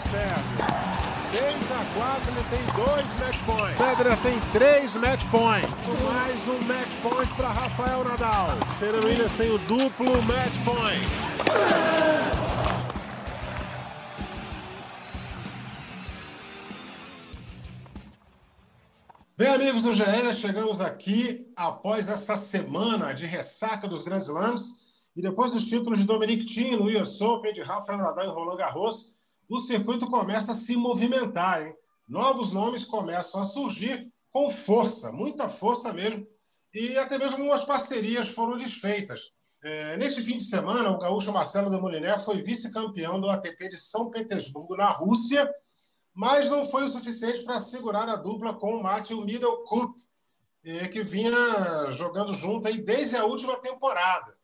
o Sérgio. 6 a 4, ele tem dois match points. Pedra tem três match points. Mais um match point para Rafael Nadal. Serena Williams tem o duplo match point. Bem, amigos do GE, chegamos aqui após essa semana de ressaca dos grandes slams e depois dos títulos de Dominic Thiem no US Open, de Rafael Nadal e Roland Garros, o circuito começa a se movimentar. Hein? Novos nomes começam a surgir com força, muita força mesmo, e até mesmo algumas parcerias foram desfeitas. É, neste fim de semana, o gaúcho Marcelo de Moliner foi vice-campeão do ATP de São Petersburgo, na Rússia, mas não foi o suficiente para segurar a dupla com o Matthew Middlecup, eh, que vinha jogando junto aí desde a última temporada.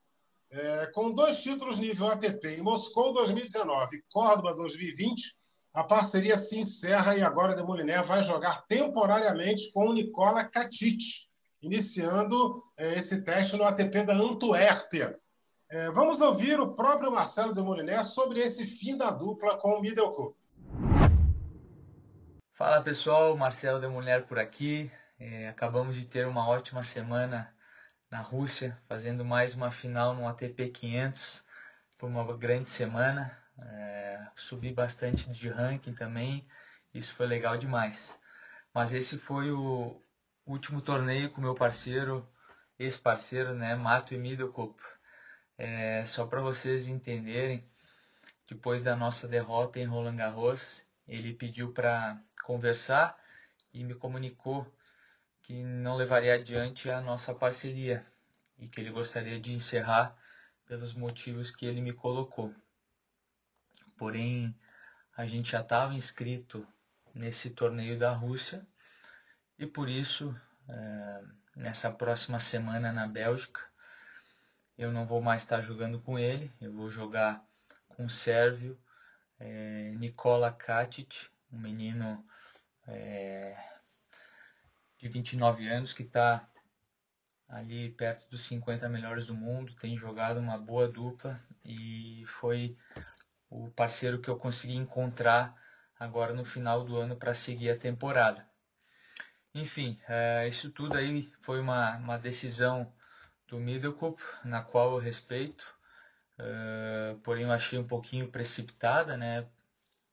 É, com dois títulos nível ATP em Moscou 2019 e Córdoba 2020, a parceria se encerra e agora a Demoliner vai jogar temporariamente com o Nicola Katic, iniciando é, esse teste no ATP da Antuérpia. É, vamos ouvir o próprio Marcelo Demoliner sobre esse fim da dupla com o Middlecup. Fala pessoal, Marcelo de Mulher por aqui. É, acabamos de ter uma ótima semana na Rússia, fazendo mais uma final no ATP 500. Foi uma grande semana. É, subi bastante de ranking também. Isso foi legal demais. Mas esse foi o último torneio com meu parceiro, ex-parceiro, né, Mato e Middlecop. É, só para vocês entenderem, depois da nossa derrota em Roland Garros, ele pediu para conversar e me comunicou que não levaria adiante a nossa parceria e que ele gostaria de encerrar pelos motivos que ele me colocou. Porém, a gente já estava inscrito nesse torneio da Rússia e por isso, é, nessa próxima semana na Bélgica, eu não vou mais estar jogando com ele, eu vou jogar com o sérvio é, Nikola Katic, um menino é, de 29 anos que está ali perto dos 50 melhores do mundo, tem jogado uma boa dupla e foi o parceiro que eu consegui encontrar agora no final do ano para seguir a temporada. Enfim, é, isso tudo aí foi uma, uma decisão do Middlecup, na qual eu respeito, é, porém eu achei um pouquinho precipitada, né?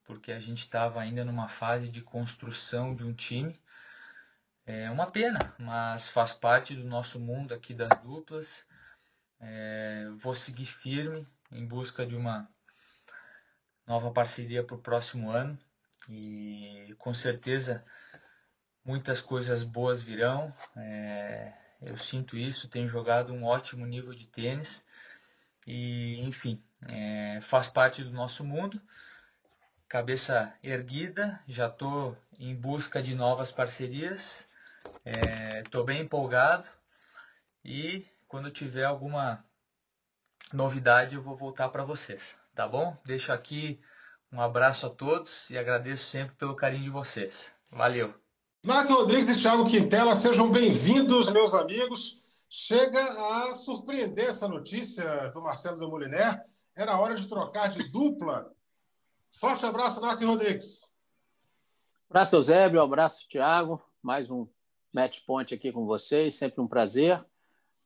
porque a gente estava ainda numa fase de construção de um time. É uma pena, mas faz parte do nosso mundo aqui das duplas. É, vou seguir firme em busca de uma nova parceria para o próximo ano e com certeza muitas coisas boas virão. É, eu sinto isso, tenho jogado um ótimo nível de tênis e enfim, é, faz parte do nosso mundo cabeça erguida, já estou em busca de novas parcerias, estou é, bem empolgado e quando tiver alguma novidade eu vou voltar para vocês, tá bom? Deixo aqui um abraço a todos e agradeço sempre pelo carinho de vocês. Valeu! Marco Rodrigues e Thiago Quintela, sejam bem-vindos, meus amigos. Chega a surpreender essa notícia do Marcelo de Moliner. Era hora de trocar de dupla Forte abraço, Narco Rodrigues. Abraço, Eusébio. Abraço, Thiago. Mais um match point aqui com vocês. Sempre um prazer.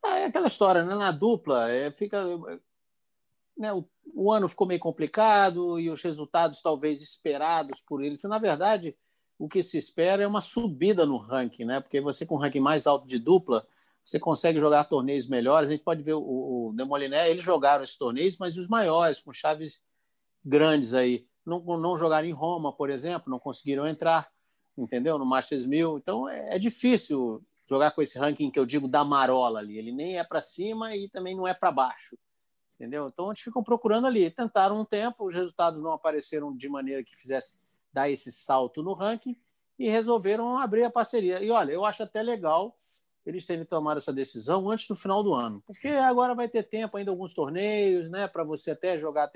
É aquela história, né? Na dupla, é, fica. Né, o, o, ano ficou meio complicado e os resultados talvez esperados por ele. Que, na verdade, o que se espera é uma subida no ranking, né? Porque você, com o ranking mais alto de dupla, você consegue jogar torneios melhores. A gente pode ver o, o Demoliné, eles jogaram esses torneios, mas os maiores, com chaves grandes aí não, não jogaram em Roma, por exemplo, não conseguiram entrar, entendeu? No Masters 1000. Então é, é difícil jogar com esse ranking que eu digo da marola ali. Ele nem é para cima e também não é para baixo, entendeu? Então eles ficam procurando ali. Tentaram um tempo, os resultados não apareceram de maneira que fizesse dar esse salto no ranking e resolveram abrir a parceria. E olha, eu acho até legal eles terem tomado essa decisão antes do final do ano, porque agora vai ter tempo ainda alguns torneios, né, para você até jogar,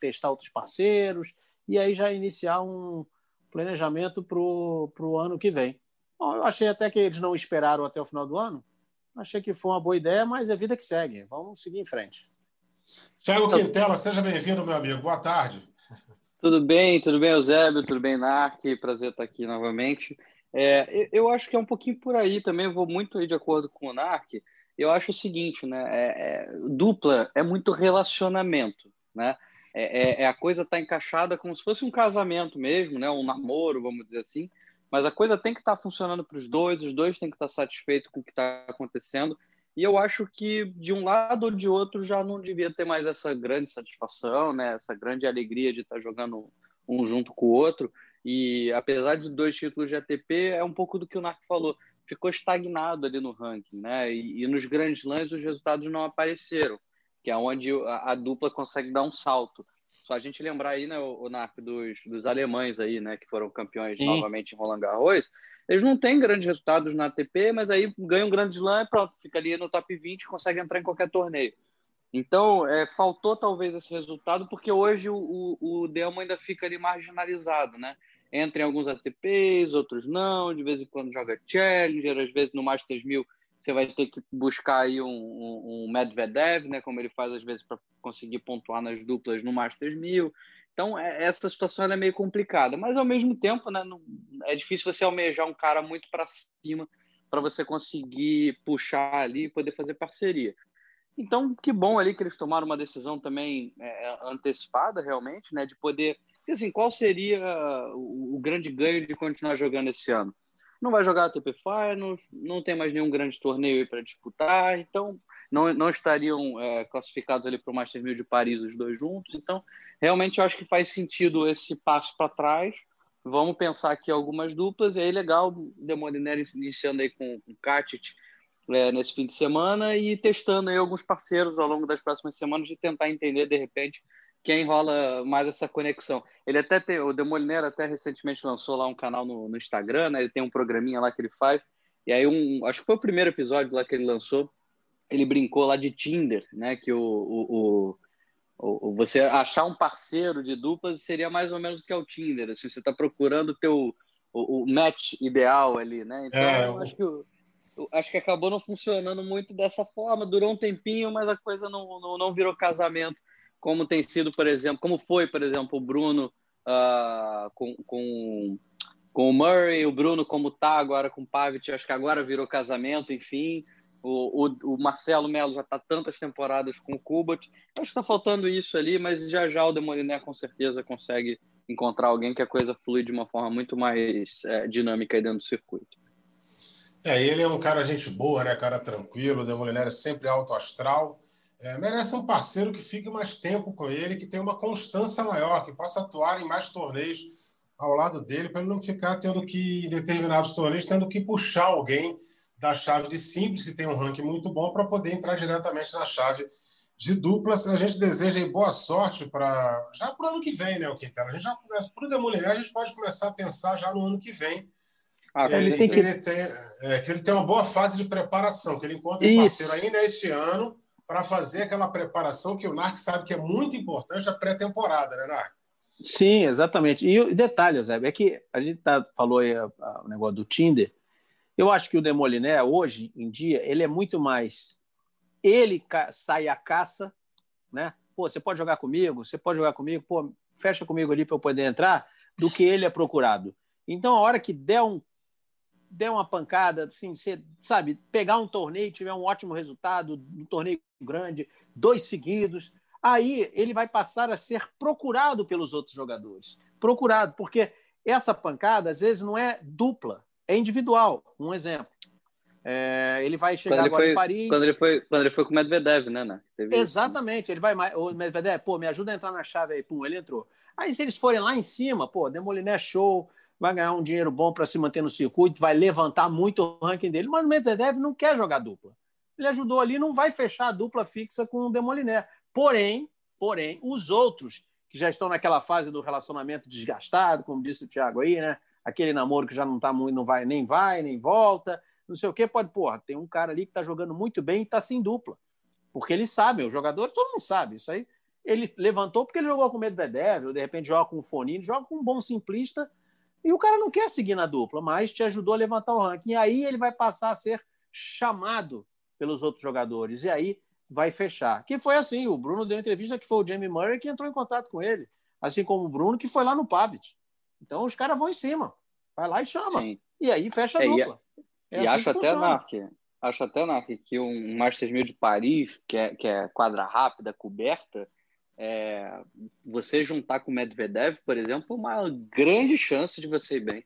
testar outros parceiros e aí já iniciar um planejamento para o ano que vem. Bom, eu achei até que eles não esperaram até o final do ano. Achei que foi uma boa ideia, mas é vida que segue. Vamos seguir em frente. Thiago Quintela, seja bem-vindo, meu amigo. Boa tarde. Tudo bem, tudo bem, Eusébio, tudo bem, Narc, prazer estar aqui novamente. É, eu acho que é um pouquinho por aí também, vou muito aí de acordo com o Narc. Eu acho o seguinte, né? É, é, dupla é muito relacionamento, né? É, é, é a coisa tá encaixada como se fosse um casamento mesmo, né? Um namoro, vamos dizer assim. Mas a coisa tem que estar tá funcionando para os dois, os dois têm que estar tá satisfeitos com o que está acontecendo. E eu acho que de um lado ou de outro já não devia ter mais essa grande satisfação, né? Essa grande alegria de estar jogando um junto com o outro. E apesar de dois títulos de ATP, é um pouco do que o Narco falou. Ficou estagnado ali no ranking, né? E, e nos grandes lãs os resultados não apareceram, que é onde a, a, dupla consegue dar um salto. Só a gente lembrar aí, né, o, o Narco, dos, dos alemães aí, né, que foram campeões Sim. novamente em Roland Garros, eles não têm grandes resultados na ATP, mas aí ganham um grande slam e pronto, fica ali no top 20 e consegue entrar em qualquer torneio. Então, é, faltou talvez esse resultado, porque hoje o, o, o Delmo ainda fica ali marginalizado, né? Entra em alguns ATPs, outros não, de vez em quando joga Challenger, às vezes no Masters 1000 você vai ter que buscar aí um, um, um Medvedev, né? Como ele faz às vezes para conseguir pontuar nas duplas no Masters 1000. Então, é, essa situação é meio complicada, mas ao mesmo tempo, né, não, é difícil você almejar um cara muito para cima para você conseguir puxar ali e poder fazer parceria. Então, que bom ali que eles tomaram uma decisão também é, antecipada, realmente, né, de poder. Assim, qual seria o, o grande ganho de continuar jogando esse ano? Não vai jogar a ATP Finals, não tem mais nenhum grande torneio para disputar, então não, não estariam é, classificados ali para o Master 1000 de Paris os dois juntos. Então, realmente eu acho que faz sentido esse passo para trás. Vamos pensar aqui algumas duplas, e aí legal, Demoliner iniciando aí com o Katic é, nesse fim de semana e testando aí alguns parceiros ao longo das próximas semanas de tentar entender, de repente, quem rola mais essa conexão. Ele até tem, o Demoliner até recentemente lançou lá um canal no, no, Instagram, né? Ele tem um programinha lá que ele faz. E aí um, acho que foi o primeiro episódio lá que ele lançou. Ele brincou lá de Tinder, né? Que o, o, o, o você achar um parceiro de duplas seria mais ou menos o que é o Tinder. Assim, você está procurando o teu o, o, match ideal ali, né? Então é, eu acho que acho que acabou não funcionando muito dessa forma. Durou um tempinho, mas a coisa não, não, não virou casamento como tem sido, por exemplo, como foi, por exemplo, o Bruno uh, com, com, com o Murray, o Bruno como tá agora com o Pavic, acho que agora virou casamento, enfim. O, o, o Marcelo Melo já está tantas temporadas com o Kubat. Acho que está faltando isso ali, mas já já o Demoliné com certeza consegue encontrar alguém que a coisa flui de uma forma muito mais é, dinâmica aí dentro do circuito. É, ele é um cara gente boa, né? Cara tranquilo, o Demoliné é sempre alto astral. É, merece um parceiro que fique mais tempo com ele, que tenha uma constância maior, que possa atuar em mais torneios ao lado dele, para ele não ficar tendo que, em determinados torneios, tendo que puxar alguém da chave de simples, que tem um ranking muito bom, para poder entrar diretamente na chave de duplas. A gente deseja boa sorte para já para o ano que vem, né, o Quintana? A gente já começa para o Demoliner, a gente pode começar a pensar já no ano que vem. Ah, ele, ele, tem que... ele tem, é, que ele tem uma boa fase de preparação, que ele encontra um parceiro ainda este ano para fazer aquela preparação que o NARC sabe que é muito importante a pré-temporada, né, NARC? Sim, exatamente. E o detalhe, Zé, é que a gente tá, falou aí a, a, o negócio do Tinder. Eu acho que o Demoliné, hoje em dia, ele é muito mais. Ele sai à caça, né? Pô, você pode jogar comigo, você pode jogar comigo, pô, fecha comigo ali para eu poder entrar, do que ele é procurado. Então, a hora que der um der uma pancada, assim, você, sabe, pegar um torneio, tiver um ótimo resultado, um torneio grande, dois seguidos, aí ele vai passar a ser procurado pelos outros jogadores. Procurado, porque essa pancada, às vezes, não é dupla, é individual. Um exemplo. É, ele vai chegar ele agora foi, em Paris. Quando ele, foi, quando ele foi com o Medvedev, né? né? Exatamente. Isso. Ele vai. O Medvedev, pô, me ajuda a entrar na chave aí. Pum, ele entrou. Aí, se eles forem lá em cima, pô, Demoliné show, vai ganhar um dinheiro bom para se manter no circuito, vai levantar muito o ranking dele, mas o Medvedev não quer jogar dupla. Ele ajudou ali, não vai fechar a dupla fixa com o Demoliné. Porém, porém, os outros que já estão naquela fase do relacionamento desgastado, como disse o Thiago aí, né? Aquele namoro que já não está muito, não vai, nem vai, nem volta, não sei o quê, pode, porra, tem um cara ali que está jogando muito bem e está sem dupla. Porque eles sabem, os jogadores, todo mundo sabe isso aí. Ele levantou porque ele jogou com o Medvedev, ou de repente joga com o Fonini, joga com um bom simplista e o cara não quer seguir na dupla, mas te ajudou a levantar o ranking. E aí ele vai passar a ser chamado pelos outros jogadores. E aí vai fechar. Que foi assim: o Bruno deu entrevista que foi o Jamie Murray que entrou em contato com ele. assim como o Bruno, que foi lá no Pavic. Então os caras vão em cima. Vai lá e chama. Sim. E aí fecha a é, dupla. É, e, assim acho, até, Narc, acho até, Narc, que um Masters 1000 de Paris, que é, que é quadra rápida, coberta, é, você juntar com o Medvedev, por exemplo, uma grande chance de você ir bem.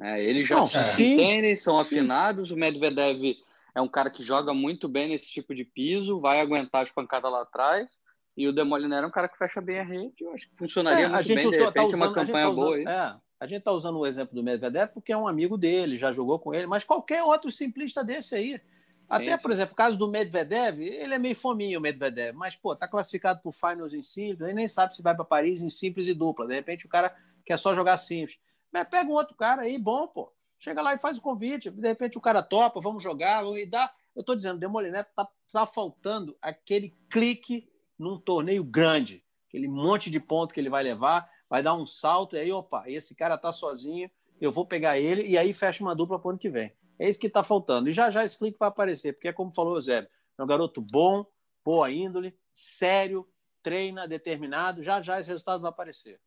É, eles já Não, se entendem, são sim. afinados. O Medvedev é um cara que joga muito bem nesse tipo de piso, vai aguentar as pancadas lá atrás. E o Demoliner é um cara que fecha bem a rede. Eu acho que funcionaria é, muito bem, de tá repente, tá usando, uma campanha tá boa aí. É, a gente está usando o exemplo do Medvedev porque é um amigo dele, já jogou com ele, mas qualquer outro simplista desse aí. Até, por exemplo, o caso do Medvedev, ele é meio fominho, o Medvedev, mas, pô, tá classificado para o Finals em simples, ele nem sabe se vai para Paris em simples e dupla. De repente o cara quer só jogar simples. Mas pega um outro cara aí, bom, pô. Chega lá e faz o convite. De repente o cara topa, vamos jogar, e dá. Eu estou dizendo, Demolineto tá, tá faltando aquele clique num torneio grande, aquele monte de ponto que ele vai levar, vai dar um salto, e aí, opa, esse cara tá sozinho, eu vou pegar ele, e aí fecha uma dupla para o ano que vem. É isso que está faltando. E já já clique vai aparecer, porque é como falou o Zé, é um garoto bom, boa índole, sério, treina, determinado, já já esse resultado vai aparecer.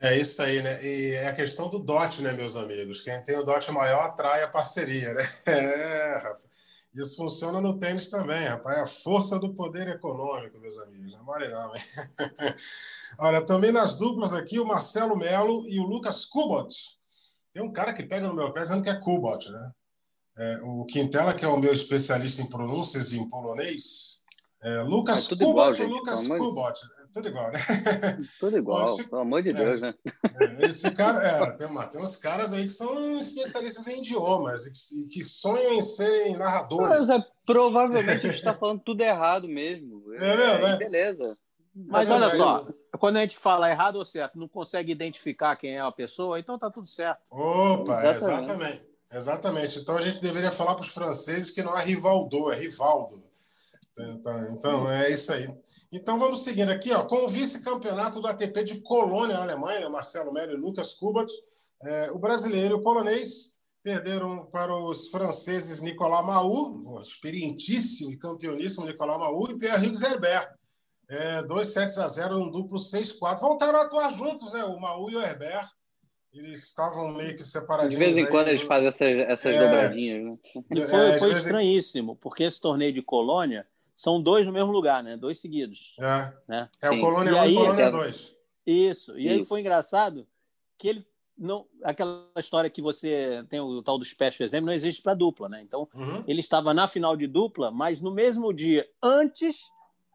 É isso aí, né? E é a questão do DOT, né, meus amigos? Quem tem o DOT maior atrai a parceria, né? É, rapaz. Isso funciona no tênis também, rapaz. É a força do poder econômico, meus amigos. Não mole não, hein? Olha, também nas duplas aqui, o Marcelo Melo e o Lucas Kubot. Tem um cara que pega no meu pé dizendo que é Kubot, né? É, o Quintela, que é o meu especialista em pronúncias em polonês. É, Lucas é Kubot, Lucas Kubot tudo igual, né? Tudo igual, Bom, esse, pelo amor de Deus, né? É, esse cara, é, tem, uma, tem uns caras aí que são especialistas em idiomas e que, que sonham em serem narradores. Mas é, provavelmente a gente está falando tudo errado mesmo. É, mesmo, né? Beleza. Mas olha só, quando a gente fala errado ou certo, não consegue identificar quem é a pessoa, então tá tudo certo. Opa, exatamente. exatamente. Exatamente. Então a gente deveria falar para os franceses que não é Rivaldo, é Rivaldo. Então, então é isso aí. Então vamos seguindo aqui, ó, com o vice-campeonato do ATP de Colônia, na Alemanha, Marcelo Melo e Lucas Kubat, é, o brasileiro e o polonês perderam para os franceses Nicolas Mahou, experientíssimo e campeoníssimo Nicolas Mahou, e Pierre-Hugues Herbert. É, dois sets a zero, um duplo 6-4. Voltaram a atuar juntos, né? O Mahou e o Herbert. Eles estavam meio que separadinhos. De vez em quando eles fazem essas, essas é, dobradinhas. Né? E foi, é, foi estranhíssimo, porque esse torneio de Colônia são dois no mesmo lugar, né? Dois seguidos. É, né? é o Colônia 1 e, aí, o Colônia 2. Isso. E aí foi engraçado que ele não aquela história que você tem o tal do special exemplo não existe para dupla, né? Então uhum. ele estava na final de dupla, mas no mesmo dia antes,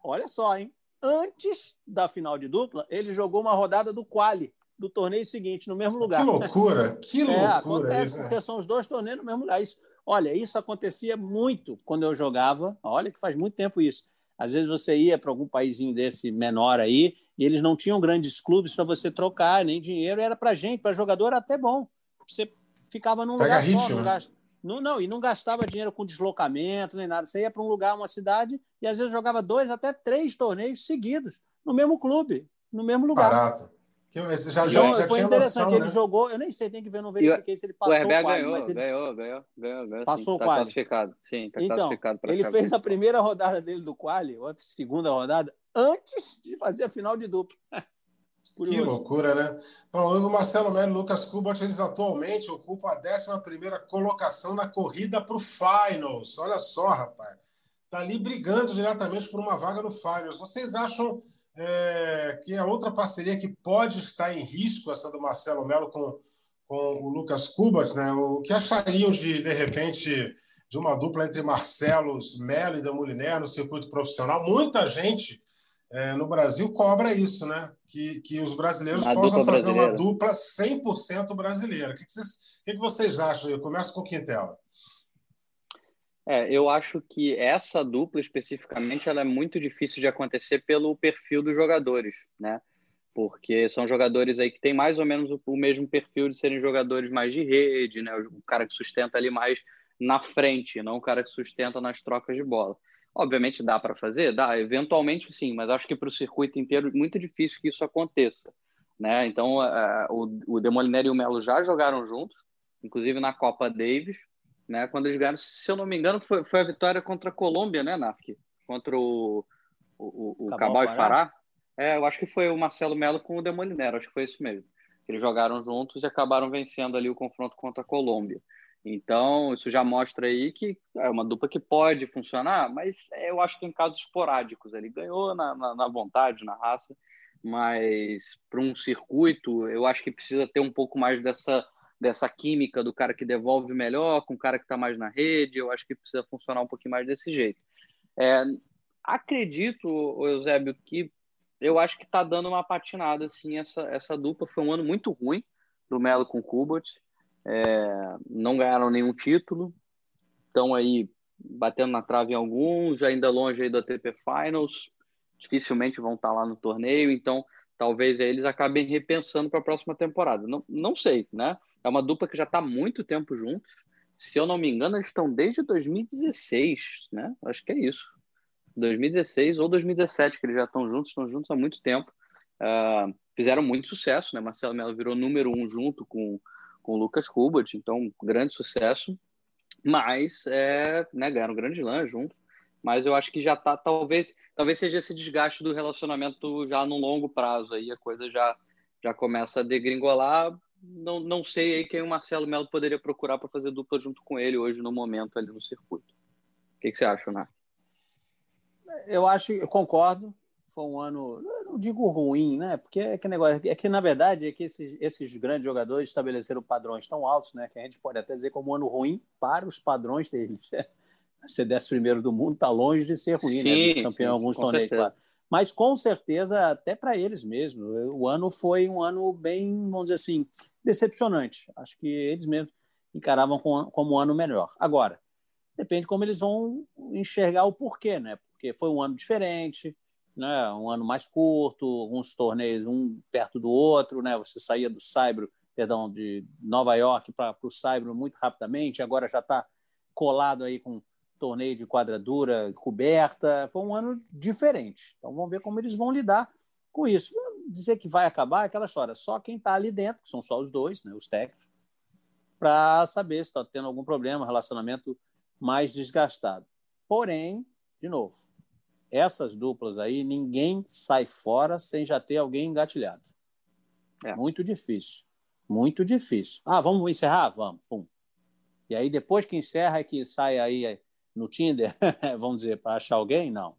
olha só, hein? Antes da final de dupla, ele jogou uma rodada do quali do torneio seguinte no mesmo lugar. Que loucura! Que é, loucura! É, acontece isso, né? porque são os dois torneios no mesmo lugar. Isso Olha, isso acontecia muito quando eu jogava. Olha que faz muito tempo isso. Às vezes você ia para algum paísinho desse menor aí e eles não tinham grandes clubes para você trocar, nem dinheiro. Era para gente, para jogador era até bom. Você ficava num Pega lugar ritmo, só. Né? gast... não, não, e não gastava dinheiro com deslocamento nem nada. Você ia para um lugar, uma cidade, e às vezes jogava dois, até três torneios seguidos no mesmo clube, no mesmo lugar. Barato. Esse já, já, já foi interessante, noção, ele né? jogou, eu nem sei, tem que ver, não verifiquei se ele passou o, quadro. Ganhou, mas ele ganhou, ganhou, ganhou, ganhou. Passou sim, o tá quadro. classificado, sim, tá então, classificado ele fez a primeira rodada dele do quali, ou a segunda rodada, antes de fazer a final de duplo. que loucura, né? O Marcelo Melo e Lucas Kubot, eles atualmente ocupam a 11 colocação na corrida para o Finals. Olha só, rapaz. Tá ali brigando diretamente por uma vaga no Finals. Vocês acham é, que é outra parceria que pode estar em risco, essa do Marcelo Melo com, com o Lucas Kubat, né? O que achariam de, de repente, de uma dupla entre Marcelo Melo e da Muliner no circuito profissional? Muita gente é, no Brasil cobra isso, né? Que, que os brasileiros uma possam fazer brasileira. uma dupla 100% brasileira. O que, que, vocês, o que, que vocês acham? Eu começo com o Quintela. É, eu acho que essa dupla especificamente ela é muito difícil de acontecer pelo perfil dos jogadores, né? Porque são jogadores aí que têm mais ou menos o, o mesmo perfil de serem jogadores mais de rede, né? O, o cara que sustenta ali mais na frente, não o cara que sustenta nas trocas de bola. Obviamente dá para fazer, dá, eventualmente sim, mas acho que para o circuito inteiro é muito difícil que isso aconteça, né? Então uh, o, o Demoliner e o Melo já jogaram juntos, inclusive na Copa Davis, né? Quando eles ganharam, se eu não me engano, foi, foi a vitória contra a Colômbia, né, Narc? Contra o, o, o Cabal, Cabal Fará. É, eu acho que foi o Marcelo Melo com o Demolinero, acho que foi isso mesmo. Eles jogaram juntos e acabaram vencendo ali o confronto contra a Colômbia. Então, isso já mostra aí que é uma dupla que pode funcionar, mas eu acho que em casos esporádicos. Ele ganhou na, na, na vontade, na raça, mas para um circuito, eu acho que precisa ter um pouco mais dessa, dessa química do cara que devolve melhor com o cara que está mais na rede. Eu acho que precisa funcionar um pouquinho mais desse jeito. É, acredito, Eusébio, que eu acho que está dando uma patinada assim essa, essa dupla. Foi um ano muito ruim do Melo com o Kubot é, não ganharam nenhum título, estão aí batendo na trave em alguns, ainda longe aí da ATP Finals, dificilmente vão estar lá no torneio, então talvez eles acabem repensando para a próxima temporada. Não, não sei, né? É uma dupla que já está muito tempo juntos. Se eu não me engano, eles estão desde 2016, né? Acho que é isso. 2016 ou 2017 que eles já estão juntos, estão juntos há muito tempo. Uh, fizeram muito sucesso, né? Marcelo Melo virou número um junto com com o Lucas Kubert, então grande sucesso, mas é, né, ganharam um grande lã juntos, mas eu acho que já tá, talvez, talvez seja esse desgaste do relacionamento já no longo prazo, aí a coisa já, já começa a degringolar, não, não sei aí quem o Marcelo Melo poderia procurar para fazer dupla junto com ele hoje no momento ali no circuito. O que, que você acha, Nath? Eu acho, eu concordo, foi um ano, não digo ruim, né? Porque é que negócio, é que na verdade é que esses, esses grandes jogadores estabeleceram padrões tão altos, né? Que a gente pode até dizer como um ano ruim para os padrões deles. Ser décimo primeiro do mundo está longe de ser ruim, né? sim, né? Vice-campeão alguns torneios, claro. Mas com certeza, até para eles mesmos, o ano foi um ano bem, vamos dizer assim, decepcionante. Acho que eles mesmos encaravam como um ano melhor. Agora, depende como eles vão enxergar o porquê, né? Porque foi um ano diferente, né? um ano mais curto, alguns torneios um perto do outro, né? Você saía do Saibro, perdão, de Nova York para o Saibro muito rapidamente, agora já está colado aí com torneio de quadradura coberta. Foi um ano diferente. Então vamos ver como eles vão lidar com isso. Dizer que vai acabar é aquela história. Só quem está ali dentro, que são só os dois, né, os técnicos, para saber se está tendo algum problema, relacionamento mais desgastado. Porém, de novo, essas duplas aí, ninguém sai fora sem já ter alguém engatilhado. É. Muito difícil. Muito difícil. Ah, vamos encerrar? Vamos. Pum. E aí, depois que encerra, é que sai aí no Tinder, vamos dizer, para achar alguém? Não.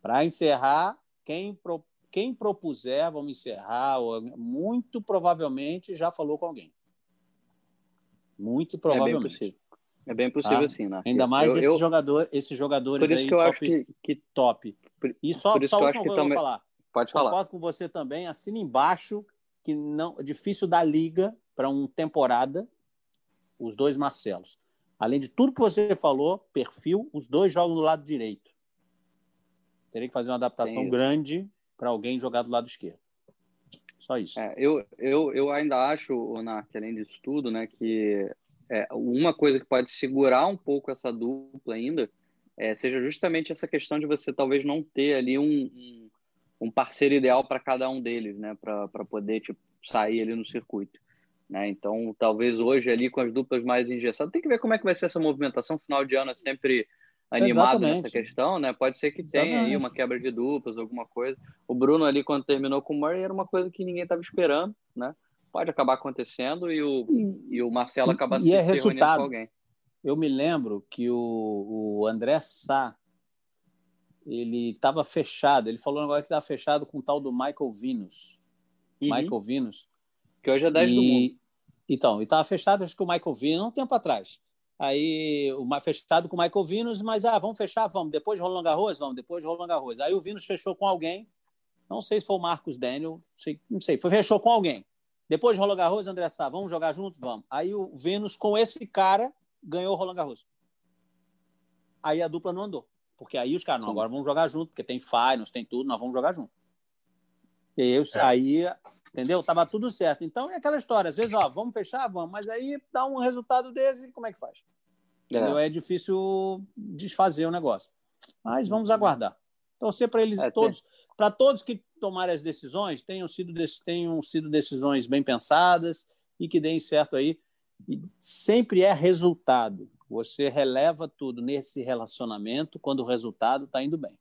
Para encerrar, quem, pro, quem propuser, vamos encerrar, muito provavelmente já falou com alguém. Muito provavelmente. É bem possível. Tá? sim, né? Ainda mais eu, esse eu, jogador, esses jogadores por isso aí, que eu top, acho que, que top. E só, só a última coisa eu vou falar. Pode falar. Concordo com você também. Assina embaixo que não é difícil dar liga para uma temporada os dois Marcelos. Além de tudo que você falou, perfil, os dois jogam do lado direito. Teria que fazer uma adaptação grande para alguém jogar do lado esquerdo. Só isso. É, eu, eu, eu ainda acho, Nark, além disso tudo, né, que é, uma coisa que pode segurar um pouco essa dupla ainda é, seja justamente essa questão de você talvez não ter ali um, um, um parceiro ideal para cada um deles, né, para poder tipo, sair ali no circuito. Né? Então, talvez hoje ali com as duplas mais engessadas, tem que ver como é que vai ser essa movimentação. Final de ano é sempre animado Exatamente. nessa questão, né? Pode ser que Exatamente. tenha aí uma quebra de duplas, alguma coisa. O Bruno ali, quando terminou com o Murray, era uma coisa que ninguém estava esperando, né? Pode acabar acontecendo e o, e, e o Marcelo acaba se, é se resultado. com alguém. Eu me lembro que o, o André Sá, ele estava fechado, ele falou agora que estava fechado com o tal do Michael Venus. Uhum. Michael Venus. Que hoje é 10 e, do mundo. Então, e estava fechado, acho que o Michael Venus, um tempo atrás aí o fechado com o Michael Vinus, mas ah, vamos fechar, vamos, depois de Roland Garros, vamos, depois de Roland Garros. Aí o Vinus fechou com alguém, não sei se foi o Marcos Daniel, não sei, não sei foi, fechou com alguém. Depois de Roland Garros, André Sá, vamos jogar junto? Vamos. Aí o Vinus com esse cara ganhou o Roland Garros. Aí a dupla não andou, porque aí os caras, não, agora vamos jogar junto, porque tem finals, tem tudo, nós vamos jogar junto. E eu, é. aí, entendeu? Tava tudo certo. Então é aquela história, às vezes, ó, vamos fechar, vamos, mas aí dá um resultado desse, como é que faz? É, é difícil desfazer o negócio. Mas vamos aguardar. Torcer para eles é, todos, para todos que tomarem as decisões, tenham sido, tenham sido decisões bem pensadas e que deem certo aí. E sempre é resultado. Você releva tudo nesse relacionamento quando o resultado está indo bem.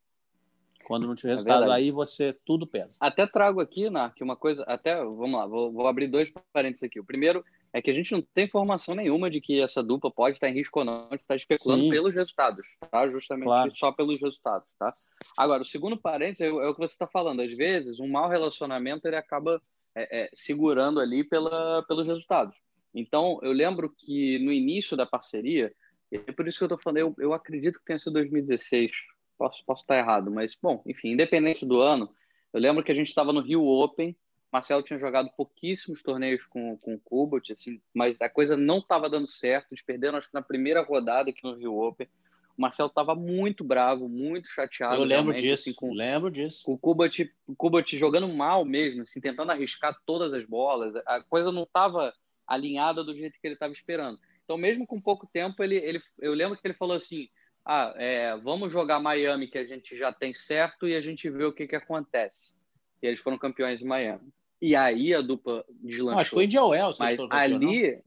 Quando não tiver é resultado é aí, você tudo pesa. Até trago aqui, Nark, uma coisa, até, vamos lá, vou, vou abrir dois parênteses aqui. O primeiro é que a gente não tem informação nenhuma de que essa dupla pode estar em risco ou não, a gente está especulando Sim. pelos resultados, tá? Justamente claro. só pelos resultados, tá? Agora, o segundo parênteses é, é o que você está falando. Às vezes, um mau relacionamento ele acaba é, é, segurando ali pela, pelos resultados. Então, eu lembro que no início da parceria, e é por isso que eu estou falando, eu, eu acredito que tenha sido 2016, posso, posso estar errado, mas, bom, enfim, independente do ano, eu lembro que a gente estava no Rio Open, Marcelo tinha jogado pouquíssimos torneios com, com o Kubot, assim, mas a coisa não estava dando certo, eles perderam, acho que na primeira rodada aqui no Rio Open, o Marcelo estava muito bravo, muito chateado. Eu lembro disso, assim, com, lembro disso. Com o Kubot, o Kubot jogando mal mesmo, assim, tentando arriscar todas as bolas, a coisa não estava alinhada do jeito que ele estava esperando. Então, mesmo com pouco tempo, ele, ele, eu lembro que ele falou assim: ah, é, vamos jogar Miami, que a gente já tem certo, e a gente vê o que, que acontece. E eles foram campeões em Miami. E aí a dupla deslanchou. Mas foi Indian Wells. Mas ali...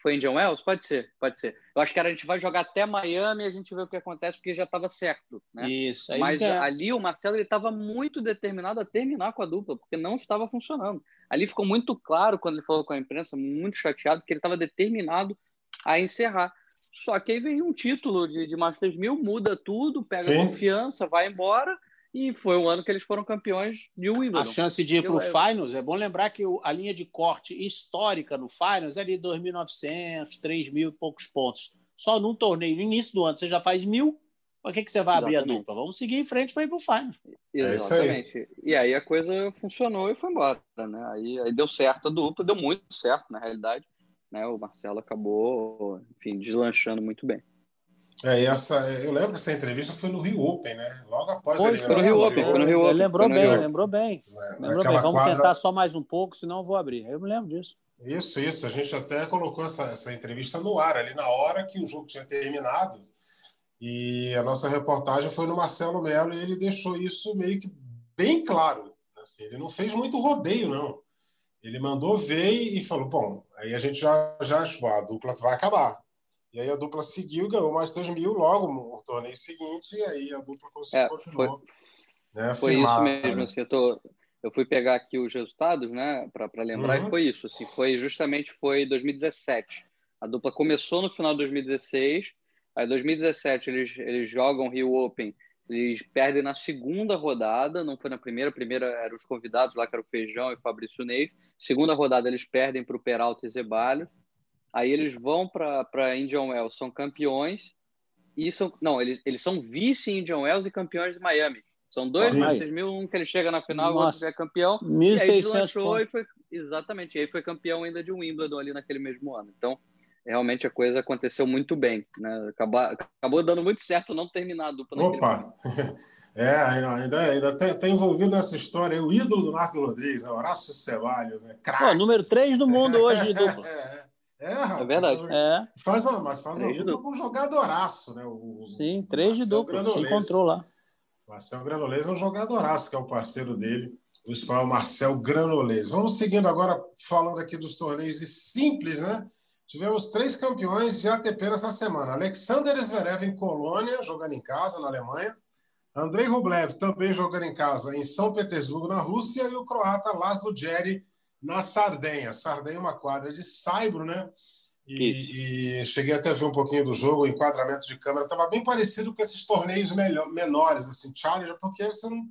Foi Indian Wells? Pode ser, pode ser. Eu acho que era, a gente vai jogar até Miami e a gente vê o que acontece, porque já estava certo. Né? Isso. Mas ali o Marcelo estava muito determinado a terminar com a dupla, porque não estava funcionando. Ali ficou muito claro, quando ele falou com a imprensa, muito chateado, que ele estava determinado a encerrar. Só que aí vem um título de, de Masters 1000, muda tudo, pega Sim. confiança, vai embora. E foi o ano que eles foram campeões de Wimbledon. A chance de ir para o Finals, é bom lembrar que a linha de corte histórica no Finals é de 2.900, 3.000 e poucos pontos. Só num torneio, no início do ano, você já faz mil, para que, que você vai Exatamente. abrir a dupla? Vamos seguir em frente para ir para o Finals. Exatamente. É e aí a coisa funcionou e foi embora. Né? Aí, aí deu certo a dupla, deu muito certo, na realidade né, o Marcelo acabou, enfim, deslanchando muito bem. É, essa, eu lembro que essa entrevista foi no Rio Open, né? Logo após foi, a foi no Rio Open, foi no Rio Open. Ele lembrou bem, lembrou bem. É, lembrou bem. Vamos quadra... tentar só mais um pouco, senão eu vou abrir. Eu me lembro disso. Isso, isso. A gente até colocou essa, essa entrevista no ar, ali na hora que o jogo tinha terminado. E a nossa reportagem foi no Marcelo Melo e ele deixou isso meio que bem claro. Assim, ele não fez muito rodeio, não. Ele mandou ver e falou: bom, aí a gente já, já achou, a dupla vai acabar. E aí a dupla seguiu, ganhou mais 3 mil logo no torneio seguinte, e aí a dupla é, continuou. Foi, né, foi isso mesmo. Né? Assim, eu, tô, eu fui pegar aqui os resultados, né, para lembrar, uhum. e foi isso. Assim, foi justamente foi 2017. A dupla começou no final de 2016, aí 2017 eles, eles jogam Rio Open eles perdem na segunda rodada, não foi na primeira. A primeira eram os convidados lá, que era o Feijão e o Fabrício Neif. Segunda rodada, eles perdem para o Peralta e Zebalho. Aí eles vão para Indian Wells, são campeões. E são, não, eles, eles são vice Indian Wells e campeões de Miami. São dois Masters mil, um que ele chega na final, o outro é campeão. 1.600 e aí foi Exatamente, e aí foi campeão ainda de Wimbledon ali naquele mesmo ano. Então, realmente a coisa aconteceu muito bem. Né? Acabou, acabou dando muito certo não terminar a dupla. Opa! É, ainda, ainda está tá envolvido nessa história o ídolo do Marco Rodrigues, né? Horácio Ceballos. Né? Pô, número 3 do mundo hoje de dupla. É, é, rapaz, é verdade. É. Faz uma, mas faz uma dupla com um jogadoraço, né? O, Sim, três de dupla, se encontrou lá. Marcel Granolês é um jogadoraço, que é o parceiro dele, o espanhol Marcel Granolês. Vamos seguindo agora, falando aqui dos torneios simples, né? Tivemos três campeões de ATP nessa semana. Alexander Zverev em Colônia, jogando em casa, na Alemanha. Andrei Rublev também jogando em casa em São Petersburgo, na Rússia. E o croata Laszlo Djeri na Sardenha. Sardenha é uma quadra de saibro, né? E, e, cheguei até a ver um pouquinho do jogo, o enquadramento de câmera estava bem parecido com esses torneios melhor, menores, assim, Challenger, porque você não,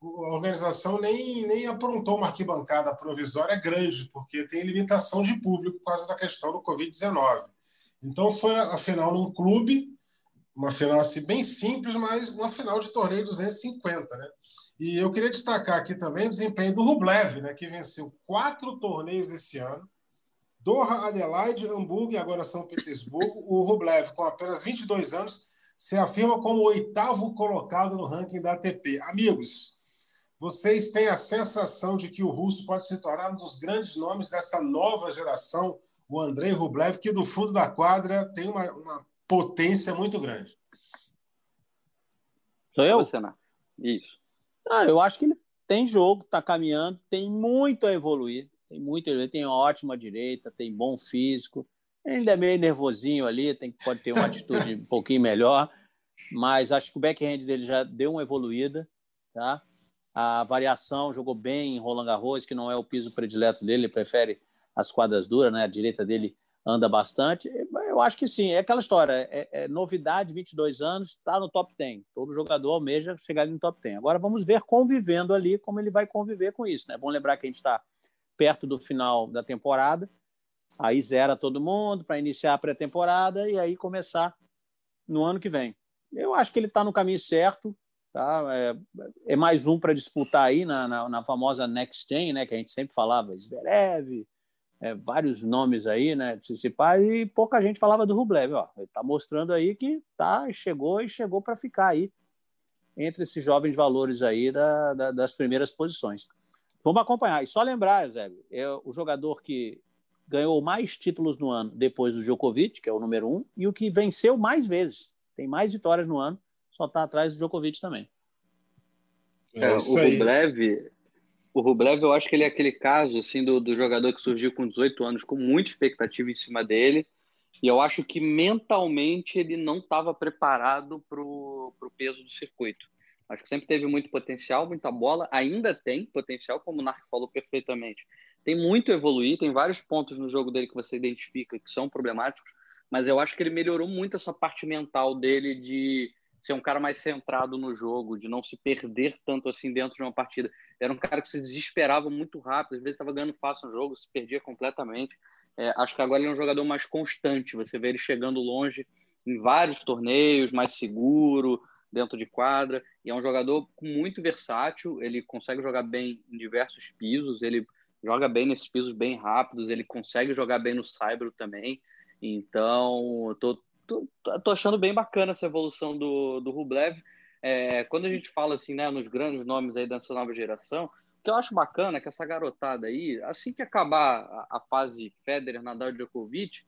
a organização nem, nem aprontou uma arquibancada provisória grande, porque tem limitação de público por causa da questão do Covid-19. Então foi a final num clube, uma final assim, bem simples, mas uma final de torneio 250, né? E eu queria destacar aqui também o desempenho do Rublev, né, que venceu quatro torneios esse ano. Doha, Adelaide, Hamburgo e agora São Petersburgo. O Rublev, com apenas 22 anos, se afirma como o oitavo colocado no ranking da ATP. Amigos, vocês têm a sensação de que o russo pode se tornar um dos grandes nomes dessa nova geração, o Andrei Rublev, que do fundo da quadra tem uma, uma potência muito grande. Sou eu? Isso. Ah, eu acho que ele tem jogo, está caminhando, tem muito a evoluir, tem muito tem ótima direita, tem bom físico, ele ainda é meio nervosinho ali, tem, pode ter uma atitude um pouquinho melhor, mas acho que o backhand dele já deu uma evoluída tá? A variação jogou bem em Roland Garros, que não é o piso predileto dele, ele prefere as quadras duras, né? A direita dele anda bastante. Eu acho que sim, é aquela história, é, é novidade, 22 anos, está no top 10. Todo jogador almeja chegar ali no top 10. Agora vamos ver convivendo ali como ele vai conviver com isso, né? É bom lembrar que a gente está perto do final da temporada, aí zera todo mundo para iniciar a pré-temporada e aí começar no ano que vem. Eu acho que ele está no caminho certo, tá? É, é mais um para disputar aí na, na, na, famosa Next Gen, né? Que a gente sempre falava, Zverev, é, vários nomes aí, né? Principais e pouca gente falava do Rublev, ó. Ele está mostrando aí que tá, chegou e chegou para ficar aí entre esses jovens valores aí da, da, das primeiras posições. Vamos acompanhar. E só lembrar, Zé, é o jogador que ganhou mais títulos no ano depois do Djokovic, que é o número um, e o que venceu mais vezes. Tem mais vitórias no ano, só está atrás do Djokovic também. É, é o Rublev, o Rublev, eu acho que ele é aquele caso assim do, do jogador que surgiu com 18 anos, com muita expectativa em cima dele, e eu acho que mentalmente ele não estava preparado para o peso do circuito. Acho que sempre teve muito potencial, muita bola, ainda tem potencial, como o Narc falou perfeitamente. Tem muito a evoluir, tem vários pontos no jogo dele que você identifica que são problemáticos, mas eu acho que ele melhorou muito essa parte mental dele de ser um cara mais centrado no jogo, de não se perder tanto assim dentro de uma partida. Era um cara que se desesperava muito rápido, às vezes estava ganhando fácil no jogo, se perdia completamente. É, acho que agora ele é um jogador mais constante, você vê ele chegando longe em vários torneios, mais seguro, dentro de quadra, e é um jogador muito versátil, ele consegue jogar bem em diversos pisos, ele joga bem nesses pisos bem rápidos, ele consegue jogar bem no Saibro também, então tô, tô, tô achando bem bacana essa evolução do, do Rublev. É, quando a gente fala assim, né, nos grandes nomes aí dessa nova geração, o que eu acho bacana é que essa garotada aí, assim que acabar a, a fase Federer, Nadal Djokovic,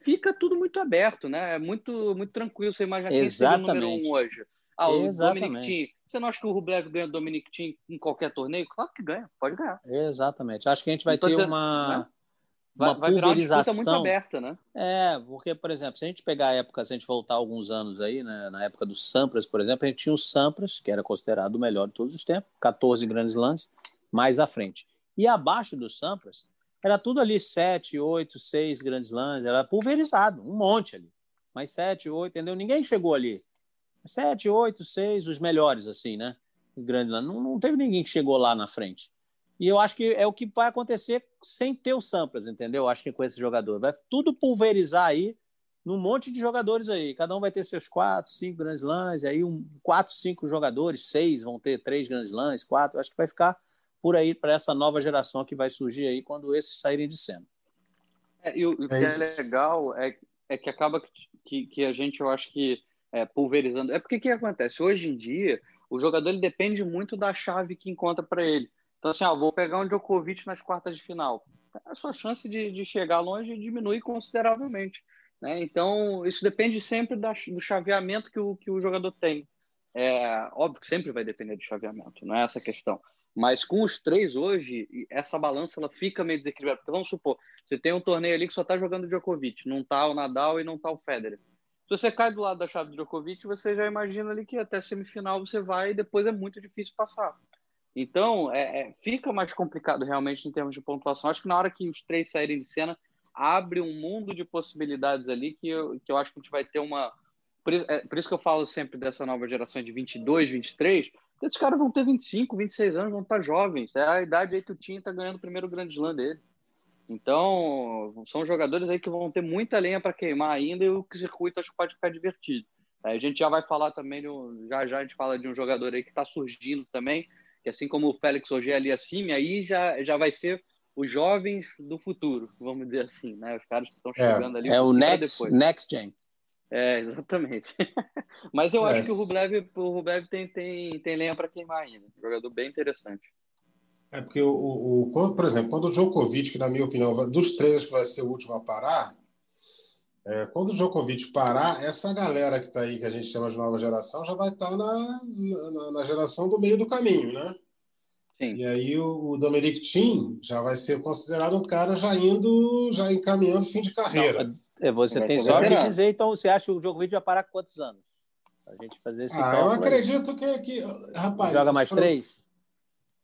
fica tudo muito aberto, né? É muito, muito tranquilo você imaginar quem seria o número um hoje. Ah, o Exatamente. Dominic Thiem. Você não acha que o Rublev ganha o Dominic Thiem em qualquer torneio? Claro que ganha, pode ganhar. Exatamente. Acho que a gente vai ter dizendo, uma... Né? Vai, uma vai pulverização. muito aberta, né? É, porque, por exemplo, se a gente pegar a época, se a gente voltar alguns anos aí, né, na época dos Sampras, por exemplo, a gente tinha o Sampras, que era considerado o melhor de todos os tempos, 14 grandes lances, mais à frente. E abaixo dos Sampras, era tudo ali 7, 8, 6 grandes lances, era pulverizado, um monte ali. Mas 7, 8, entendeu? Ninguém chegou ali. 7, 8, 6, os melhores, assim, né? Grande, não, não teve ninguém que chegou lá na frente. E eu acho que é o que vai acontecer sem ter o Sampras, entendeu? Acho que com esse jogador. Vai tudo pulverizar aí num monte de jogadores aí. Cada um vai ter seus quatro, cinco grandes lãs, aí um, quatro, cinco jogadores, seis vão ter três grandes lãs, quatro. Acho que vai ficar por aí para essa nova geração que vai surgir aí quando esses saírem de cena. É, e o, o que é, legal é, é que acaba que, que a gente, eu acho que é, pulverizando. É porque o que acontece? Hoje em dia, o jogador ele depende muito da chave que encontra para ele. Então, assim, ah, vou pegar um Djokovic nas quartas de final. A sua chance de, de chegar longe diminui consideravelmente. Né? Então, isso depende sempre da, do chaveamento que o, que o jogador tem. É, óbvio que sempre vai depender do chaveamento, não é essa a questão. Mas com os três hoje, essa balança ela fica meio desequilibrada. Porque vamos supor, você tem um torneio ali que só está jogando Djokovic, não está o Nadal e não está o Federer. Se você cai do lado da chave do Djokovic, você já imagina ali que até semifinal você vai e depois é muito difícil passar. Então, é, é, fica mais complicado realmente em termos de pontuação. Acho que na hora que os três saírem de cena, abre um mundo de possibilidades ali que eu, que eu acho que a gente vai ter uma. Por isso, é, por isso que eu falo sempre dessa nova geração de 22, 23, porque esses caras vão ter 25, 26 anos, vão estar jovens. É a idade aí que o Tim está ganhando o primeiro grande slam dele. Então, são jogadores aí que vão ter muita lenha para queimar ainda e o circuito acho que pode ficar divertido. A gente já vai falar também, já já a gente fala de um jogador aí que está surgindo também, que assim como o Félix hoje é ali acima, aí já, já vai ser os jovens do futuro, vamos dizer assim, né? Os caras que estão é. chegando é. ali. É o next, next gen. É, exatamente. Mas eu é. acho que o Rublev, o Rublev tem, tem, tem lenha para queimar ainda. Um jogador bem interessante. É porque, o, o, quando, por exemplo, quando o Djokovic, que na minha opinião, dos três vai ser o último a parar, é, quando o Djokovic parar, essa galera que está aí, que a gente chama de nova geração, já vai estar tá na, na, na, geração do meio do caminho, né? Sim. E aí o, o Dominic Thiem já vai ser considerado um cara já indo, já encaminhando fim de carreira. Não, é, você tem só de dizer, então você acha que o Djokovic vai parar com quantos anos? A gente fazer esse ah, Eu acredito que, que rapaz. Joga mais três?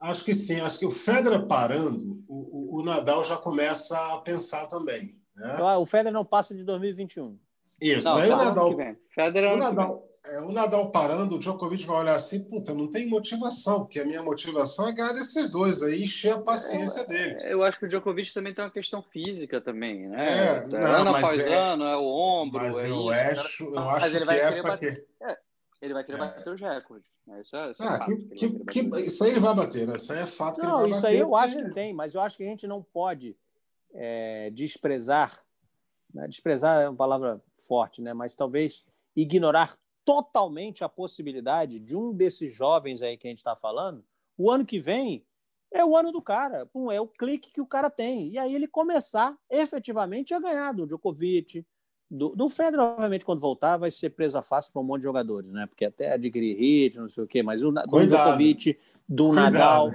Acho que sim. Acho que o Federer parando, o, o, o Nadal já começa a pensar também. Né? Ah, o Federer não passa de 2021. Isso. Não, aí o Nadal. Federer o Nadal, é, o Nadal parando, o Djokovic vai olhar assim, puta, não tem motivação, porque a minha motivação é ganhar desses dois aí, encher a paciência é, deles. Eu acho que o Djokovic também tem uma questão física também, né? É, não, ano após é, ano, é o ombro. Mas é eu acho, eu acho mas ele que essa bater, aqui. é, ele vai querer bater os recordes. Né? Isso é, isso ah, que, que, que, isso aí ele vai bater, né? Isso aí é fato não, isso aí eu acho que tem, mas eu acho que a gente não pode é, desprezar, né? desprezar é uma palavra forte, né? mas talvez ignorar totalmente a possibilidade de um desses jovens aí que a gente está falando, o ano que vem é o ano do cara, Pum, é o clique que o cara tem. E aí ele começar efetivamente a ganhar do Djokovic, do, do Federer, obviamente, quando voltar, vai ser presa fácil para um monte de jogadores, né? Porque até adquirir ritmo, não sei o quê, mas o do Djokovic, do Cuidado. Nadal.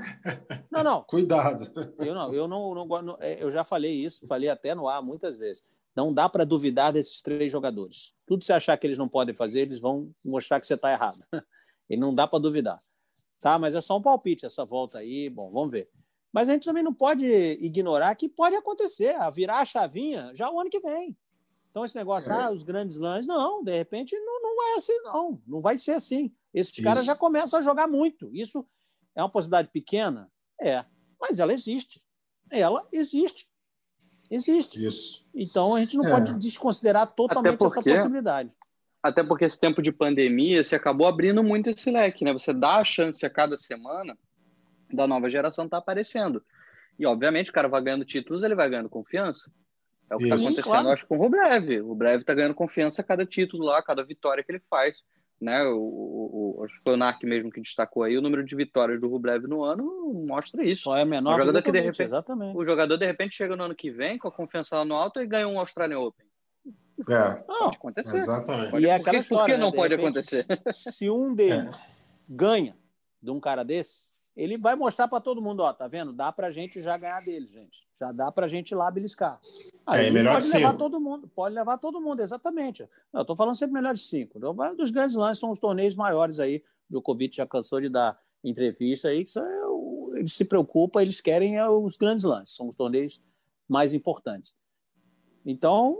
Não, não. Cuidado. Eu não, eu não, não, é, eu já falei isso, falei até no ar muitas vezes. Não dá para duvidar desses três jogadores. Tudo que você achar que eles não podem fazer, eles vão mostrar que você está errado. E não dá para duvidar. Tá, mas é só um palpite essa volta aí. Bom, vamos ver. Mas a gente também não pode ignorar que pode acontecer, a virar a chavinha já o ano que vem. Então, esse negócio, é. ah, os grandes lãs, não, de repente não, não é assim, não. Não vai ser assim. Esses Isso. caras já começam a jogar muito. Isso é uma possibilidade pequena? É. Mas ela existe. Ela existe. Existe. Isso. Então a gente não é. pode desconsiderar totalmente porque, essa possibilidade. Até porque esse tempo de pandemia se acabou abrindo muito esse leque, né? Você dá a chance a cada semana da nova geração tá aparecendo. E obviamente o cara vai ganhando títulos, ele vai ganhando confiança. É o que está acontecendo, claro. acho, com o Rublev. O Rublev está ganhando confiança a cada título lá, a cada vitória que ele faz. Né? O, o, o, acho que foi o NARC mesmo que destacou aí, o número de vitórias do Rublev no ano mostra isso. Só é menor o jogador que de repente, exatamente. O jogador de repente chega no ano que vem com a confiança lá no alto e ganha um Australian Open. É, pode acontecer. Exatamente. Pode, e é aquela por história, por que né? não de pode repente, acontecer? Se um deles é. ganha de um cara desse, ele vai mostrar para todo mundo, ó, tá vendo? Dá para gente já ganhar dele, gente. Já dá para gente ir lá beliscar. Aí é, melhor pode levar cinco. todo mundo, pode levar todo mundo, exatamente. Eu estou falando sempre melhor de cinco. Dos grandes lances são os torneios maiores aí. O Djokovic já cansou de dar entrevista aí, que são, eles se preocupam, eles querem é, os grandes lances, são os torneios mais importantes. Então,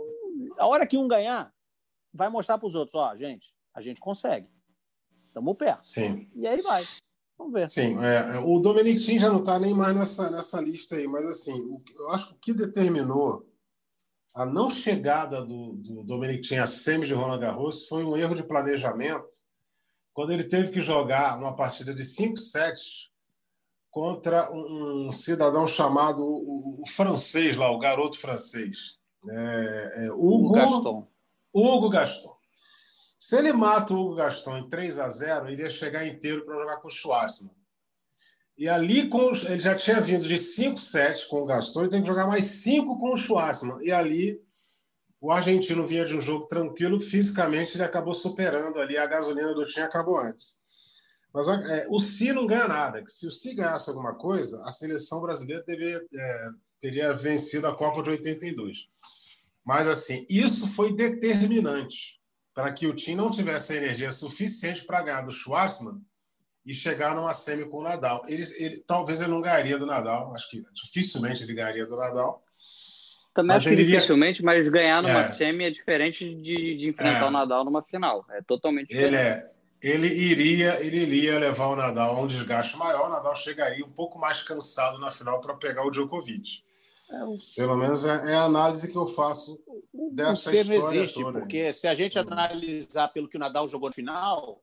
a hora que um ganhar, vai mostrar para os outros, ó, gente, a gente consegue. Estamos perto. Sim. E aí vai. Vamos ver. Sim, é, o Dominic Thiem já não está nem mais nessa, nessa lista aí, mas assim, o, eu acho que o que determinou a não chegada do, do Dominic Thiem à semi de Roland Garros foi um erro de planejamento quando ele teve que jogar uma partida de 5 sets contra um, um cidadão chamado o, o, francês lá, o garoto francês. É, é, Hugo, Hugo Gaston. Hugo Gaston. Se ele mata o Hugo em 3 a 0 ele ia chegar inteiro para jogar com o Schwarzman. E ali, com, ele já tinha vindo de 5 sets com o Gaston e tem que jogar mais 5 com o Schwarzman. E ali, o argentino vinha de um jogo tranquilo, fisicamente ele acabou superando ali, a gasolina do time acabou antes. Mas é, o Si não ganha nada. Se o Si ganhasse alguma coisa, a seleção brasileira deveria, é, teria vencido a Copa de 82. Mas, assim, isso foi determinante para que o time não tivesse energia suficiente para ganhar do Schwarzman e chegar numa semi com o Nadal. Ele, ele, talvez ele não ganharia do Nadal, acho que dificilmente ele ganharia do Nadal. Também acho que dificilmente, mas ganhar numa é. semi é diferente de, de enfrentar é. o Nadal numa final. É totalmente diferente. Ele, é, ele, iria, ele iria levar o Nadal a um desgaste maior, o Nadal chegaria um pouco mais cansado na final para pegar o Djokovic. É. Pelo menos é, é, a análise que eu faço dessa o história não existe, toda. porque se a gente analisar pelo que o Nadal jogou no final,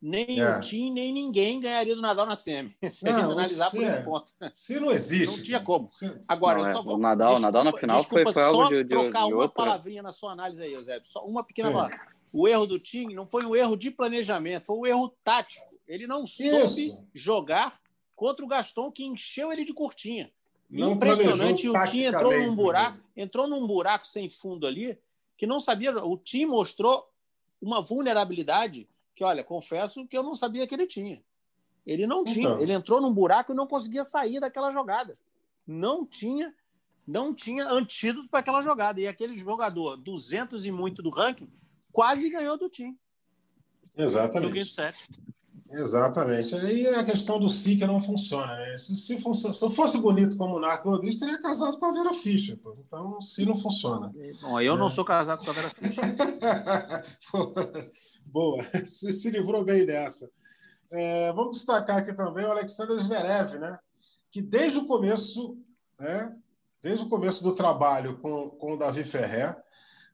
nem é. o Tim, nem ninguém ganharia do Nadal na semi. Se não, a gente analisar por esse é. ponto. Se não existe. Não tinha como. Se... Agora, não, é, só vou... o Nadal, desculpa, Nadal na final desculpa, foi, foi algo de, de trocar de uma outra... palavrinha na sua análise aí, Eusébio. Só uma pequena palavra. O erro do Tim não foi um erro de planejamento, foi um erro tático. Ele não soube Isso. jogar contra o Gaston, que encheu ele de curtinha. Não Impressionante, o Tim entrou num buraco, entrou num buraco sem fundo ali, que não sabia. O Tim mostrou uma vulnerabilidade que, olha, confesso que eu não sabia que ele tinha. Ele não então. tinha. Ele entrou num buraco e não conseguia sair daquela jogada. Não tinha, não tinha antídoto para aquela jogada. E aquele jogador, 200 e muito do ranking, quase ganhou do Tim. Exatamente. Exatamente. Aí a questão do si que não funciona. Né? Se, se, fosse, se eu fosse bonito como o Narco Rodrigues, teria casado com a Vera Fischer. Pô. Então, se não funciona. Bom, eu é. não sou casado com a Vera Fischer. Boa, você se livrou bem dessa. É, vamos destacar aqui também o Alexander Zverev, né? que desde o começo, né? desde o começo do trabalho com, com o Davi Ferrer,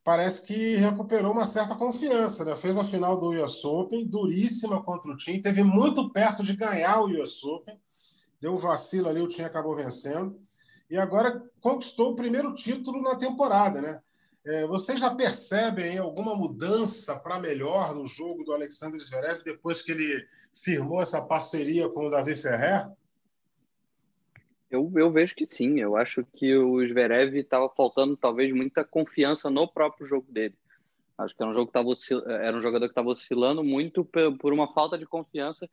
parece que recuperou uma certa confiança. Né? Fez a final do US Open, duríssima contra o Tim, teve muito perto de ganhar o US Open, deu um vacilo ali, o Tim acabou vencendo, e agora conquistou o primeiro título na temporada. Né? É, vocês já percebem alguma mudança para melhor no jogo do Alexander Zverev depois que ele firmou essa parceria com o Davi Ferrer? Eu, eu vejo que sim. Eu acho que o Zverev estava faltando talvez muita confiança no próprio jogo dele. Acho que era um, jogo que tava, era um jogador que estava oscilando muito por uma falta de confiança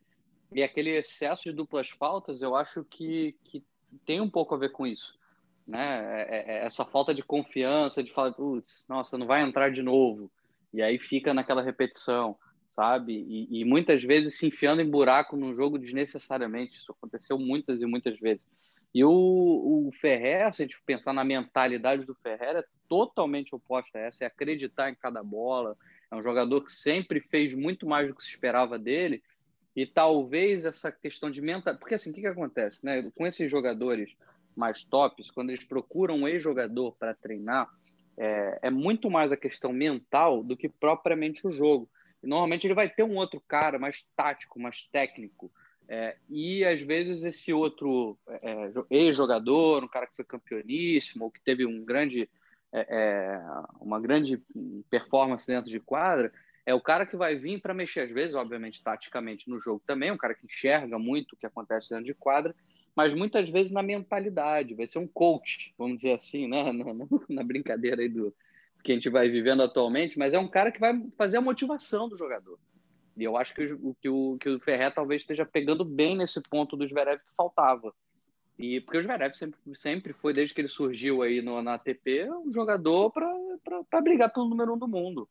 e aquele excesso de duplas faltas. Eu acho que, que tem um pouco a ver com isso, né? É, é, é essa falta de confiança, de falar, nossa, não vai entrar de novo. E aí fica naquela repetição, sabe? E, e muitas vezes se enfiando em buraco num jogo desnecessariamente. Isso aconteceu muitas e muitas vezes. E o, o Ferrer, se a gente pensar na mentalidade do Ferrer, é totalmente oposta a essa, é acreditar em cada bola. É um jogador que sempre fez muito mais do que se esperava dele. E talvez essa questão de mental. Porque assim, o que, que acontece? Né? Com esses jogadores mais tops, quando eles procuram um ex-jogador para treinar, é, é, muito mais a questão mental do que propriamente o jogo. E normalmente ele vai ter um outro cara mais tático, mais técnico, é, e às vezes esse outro é, é, ex-jogador, um cara que foi campeoníssimo, que teve um grande, é, é, uma grande performance dentro de quadra, é o cara que vai vir para mexer, às vezes, obviamente, taticamente no jogo também, um cara que enxerga muito o que acontece dentro de quadra, mas muitas vezes na mentalidade, vai ser um coach, vamos dizer assim, né? na, na, na brincadeira aí do que a gente vai vivendo atualmente, mas é um cara que vai fazer a motivação do jogador. E eu acho que o, que o, que o Ferrer talvez esteja pegando bem nesse ponto do Zverev que faltava. E porque o Zverev sempre, sempre foi, desde que ele surgiu aí no, na ATP, um jogador para brigar pelo número um do mundo.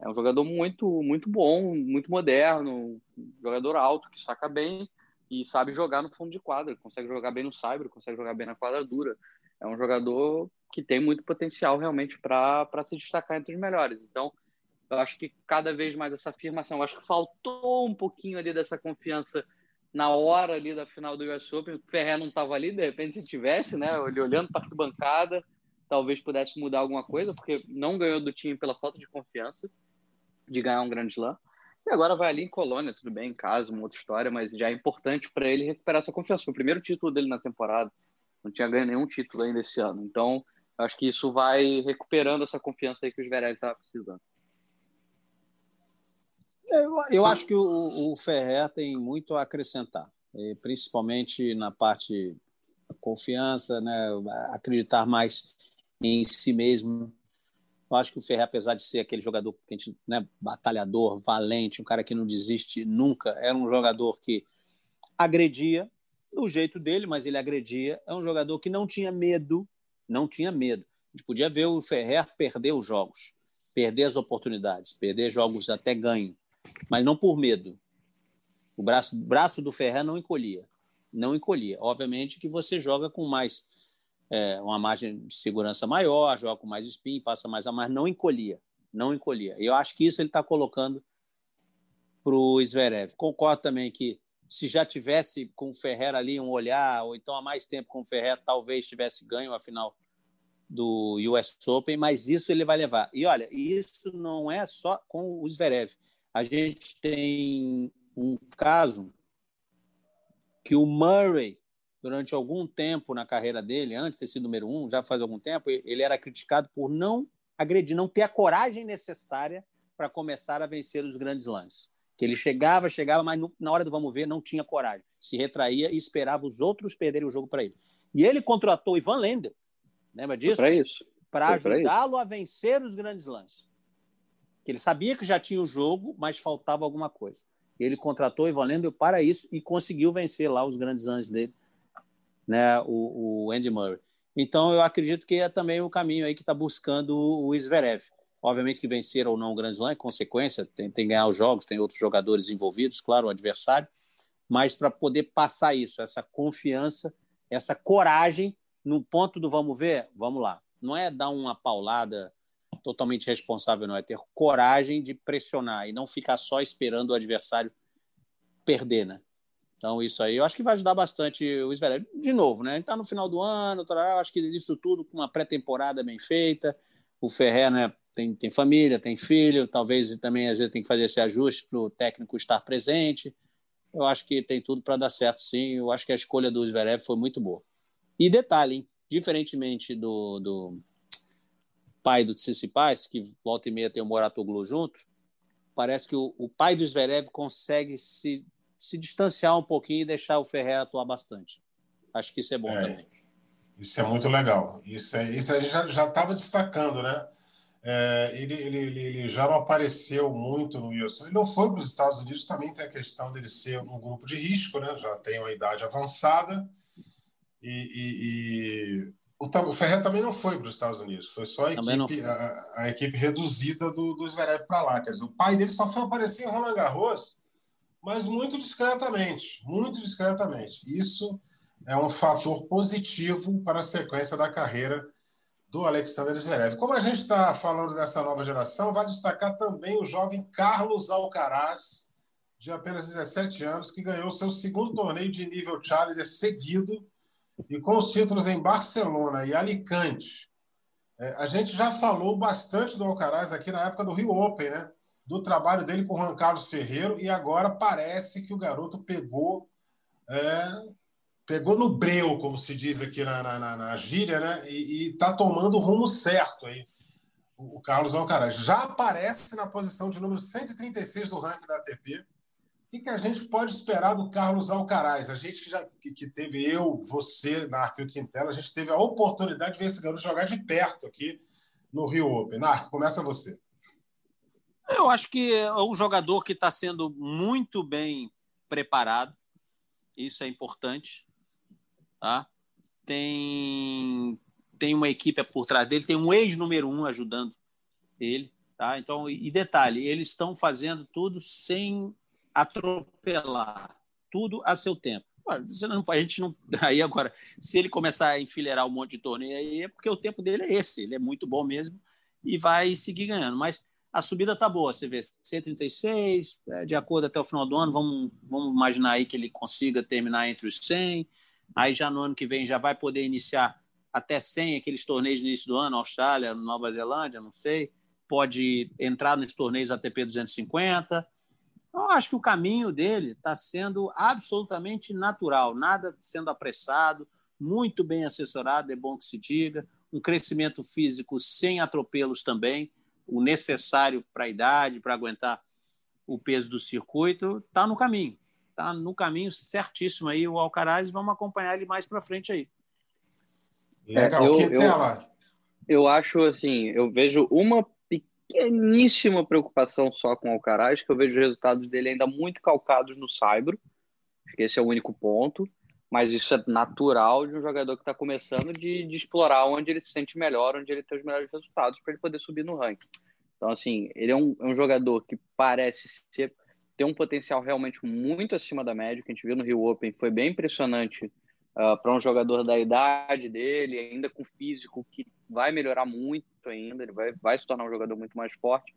É um jogador muito, muito bom, muito moderno, um jogador alto, que saca bem e sabe jogar no fundo de quadra, consegue jogar bem no cyber, consegue jogar bem na quadra dura. É um jogador que tem muito potencial realmente para se destacar entre os melhores. Então, eu acho que cada vez mais essa afirmação, eu acho que faltou um pouquinho ali dessa confiança na hora ali da final do US Open. O Ferrer não estava ali, de repente se tivesse, né? Ele olhando para a bancada, talvez pudesse mudar alguma coisa, porque não ganhou do time pela falta de confiança de ganhar um grande slam. E agora vai ali em Colônia, tudo bem, em casa, uma outra história, mas já é importante para ele recuperar essa confiança. Foi o primeiro título dele na temporada, não tinha ganho nenhum título ainda esse ano. Então, acho que isso vai recuperando essa confiança aí que o Zverev estava precisando. Eu, eu acho que o, o Ferrer tem muito a acrescentar, principalmente na parte da confiança, né? acreditar mais em si mesmo. Eu acho que o Ferrer, apesar de ser aquele jogador que a gente, né, batalhador, valente, um cara que não desiste nunca, era um jogador que agredia do jeito dele, mas ele agredia. É um jogador que não tinha medo, não tinha medo. A gente podia ver o Ferrer perder os jogos, perder as oportunidades, perder jogos até ganho mas não por medo. O braço, braço do Ferrer não encolhia. Não encolhia. Obviamente que você joga com mais é, uma margem de segurança maior, joga com mais spin, passa mais a mais, não encolhia. Não encolhia. Eu acho que isso ele está colocando para o Zverev. Concordo também que se já tivesse com o Ferrer ali um olhar, ou então há mais tempo com o Ferrer, talvez tivesse ganho a final do US Open, mas isso ele vai levar. E olha, isso não é só com o Zverev. A gente tem um caso que o Murray, durante algum tempo na carreira dele, antes de ser número um, já faz algum tempo, ele era criticado por não agredir, não ter a coragem necessária para começar a vencer os grandes lances. Que ele chegava, chegava, mas na hora do vamos ver não tinha coragem, se retraía e esperava os outros perderem o jogo para ele. E ele contratou Ivan Lendl, lembra disso? Para isso. Para ajudá-lo a vencer os grandes lances que ele sabia que já tinha o jogo, mas faltava alguma coisa. Ele contratou Ivan Lendl para isso e conseguiu vencer lá os grandes anos dele, né, o, o Andy Murray. Então, eu acredito que é também o caminho aí que está buscando o Zverev. Obviamente que vencer ou não o Grand Slam é consequência, tem, tem que ganhar os jogos, tem outros jogadores envolvidos, claro, o adversário, mas para poder passar isso, essa confiança, essa coragem, no ponto do vamos ver, vamos lá. Não é dar uma paulada totalmente responsável, não, é ter coragem de pressionar e não ficar só esperando o adversário perder, né? Então, isso aí eu acho que vai ajudar bastante o Zverev. De novo, né? Ele está no final do ano, eu acho que isso tudo com uma pré-temporada bem feita. O Ferrer né, tem, tem família, tem filho, talvez também às vezes tem que fazer esse ajuste para o técnico estar presente. Eu acho que tem tudo para dar certo, sim. Eu acho que a escolha do Zverev foi muito boa. E detalhe, hein? diferentemente do, do pai do Tsitsipas, que volta e meia tem o Moratoglu junto, parece que o, o pai do Zverev consegue se se distanciar um pouquinho e deixar o Ferrer atuar bastante. Acho que isso é bom é, também. Isso é muito legal. Isso, é, isso a gente já estava destacando, né? É, ele, ele, ele, já não apareceu muito no Wilson. Ele não foi para os Estados Unidos, também tem a questão dele ser um grupo de risco, né? Já tem uma idade avançada. E, e, e... O, o Ferrer também não foi para os Estados Unidos, foi só a equipe, a, a, equipe reduzida do, do Zverev para lá. Quer dizer, o pai dele só foi aparecer em Roland Garros mas muito discretamente, muito discretamente. Isso é um fator positivo para a sequência da carreira do Alexander Zverev. Como a gente está falando dessa nova geração, vai destacar também o jovem Carlos Alcaraz, de apenas 17 anos, que ganhou seu segundo torneio de nível Challenger seguido e com os títulos em Barcelona e Alicante. É, a gente já falou bastante do Alcaraz aqui na época do Rio Open, né? do trabalho dele com o Juan Carlos Ferreiro e agora parece que o garoto pegou é, pegou no breu, como se diz aqui na, na, na gíria, né? E está tomando o rumo certo aí. O Carlos Alcaraz já aparece na posição de número 136 do ranking da ATP. Que, que a gente pode esperar do Carlos Alcaraz? A gente já que, que teve eu, você, Narco e o Quintela, a gente teve a oportunidade de ver esse garoto jogar de perto aqui no Rio Open. Narco, começa você. Eu acho que é um jogador que está sendo muito bem preparado. Isso é importante. Tá? Tem, tem uma equipe por trás dele, tem um ex-número um ajudando ele. Tá? Então, e detalhe, eles estão fazendo tudo sem atropelar, tudo a seu tempo. A gente não. Aí agora, se ele começar a enfileirar um monte de torneio aí, é porque o tempo dele é esse, ele é muito bom mesmo e vai seguir ganhando. Mas a subida está boa. Você vê 136, é, de acordo até o final do ano, vamos, vamos imaginar aí que ele consiga terminar entre os 100. Aí já no ano que vem já vai poder iniciar até 100, aqueles torneios no início do ano, Austrália, Nova Zelândia, não sei. Pode entrar nos torneios ATP 250. Então, acho que o caminho dele está sendo absolutamente natural, nada sendo apressado, muito bem assessorado, é bom que se diga. Um crescimento físico sem atropelos também o necessário para a idade, para aguentar o peso do circuito, está no caminho. Está no caminho certíssimo aí o Alcaraz. Vamos acompanhar ele mais para frente aí. Legal. É, eu, que tela? Eu, eu acho assim, eu vejo uma pequeníssima preocupação só com o Alcaraz, que eu vejo os resultados dele ainda muito calcados no Saibro. Acho que esse é o único ponto mas isso é natural de um jogador que está começando de, de, explorar onde ele se sente melhor, onde ele tem os melhores resultados para ele poder subir no ranking. Então, assim, ele é um, é um, jogador que parece ser, ter um potencial realmente muito acima da média, que a gente viu no Rio Open, foi bem impressionante uh, para um jogador da idade dele, ainda com físico que vai melhorar muito ainda, ele vai, vai se tornar um jogador muito mais forte.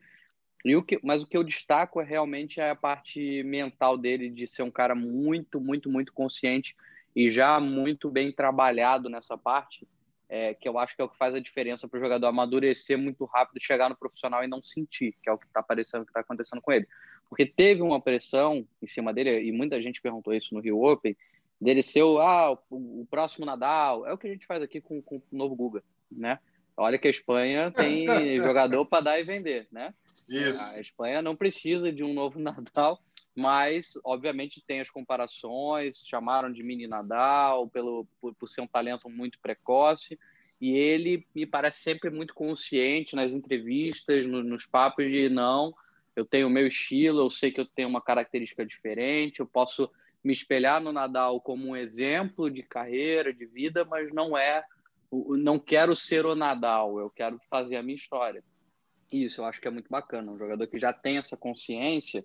E o que, mas o que eu destaco é realmente a parte mental dele de ser um cara muito, muito, muito consciente e já muito bem trabalhado nessa parte, é, que eu acho que é o que faz a diferença para o jogador amadurecer muito rápido, chegar no profissional e não sentir, que é o que está parecendo que está acontecendo com ele. Porque teve uma pressão em cima dele, e muita gente perguntou isso no Rio Open, dele ser o, ah, o, o próximo Nadal, é o que a gente faz aqui com, com o novo Guga, né? Olha que a Espanha tem jogador para dar e vender, né? Isso. A Espanha não precisa de um novo Nadal, mas obviamente tem as comparações, chamaram de mini Nadal pelo por, por, ser um talento muito precoce e ele me parece sempre muito consciente nas entrevistas, no, nos papos de não, eu tenho o meu estilo, eu sei que eu tenho uma característica diferente, eu posso me espelhar no Nadal como um exemplo de carreira, de vida, mas não é, não quero ser o Nadal, eu quero fazer a minha história. Isso, eu acho que é muito bacana. Um jogador que já tem essa consciência,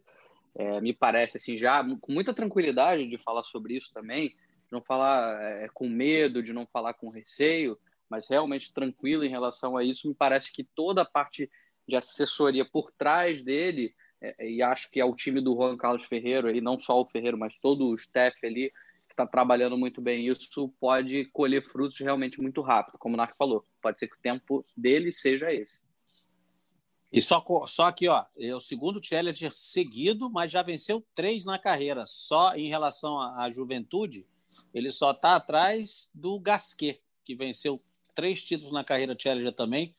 é, me parece assim, já com muita tranquilidade de falar sobre isso também, de não falar é, com medo, de não falar com receio, mas realmente tranquilo em relação a isso. Me parece que toda a parte de assessoria por trás dele, é, e acho que é o time do Juan Carlos Ferreiro, e não só o Ferreiro, mas todo o staff ali, que está trabalhando muito bem isso, pode colher frutos realmente muito rápido, como o Narc falou. Pode ser que o tempo dele seja esse. E só, só aqui, ó, é o segundo challenger seguido, mas já venceu três na carreira. Só em relação à, à juventude, ele só está atrás do Gasquet, que venceu três títulos na carreira challenger também,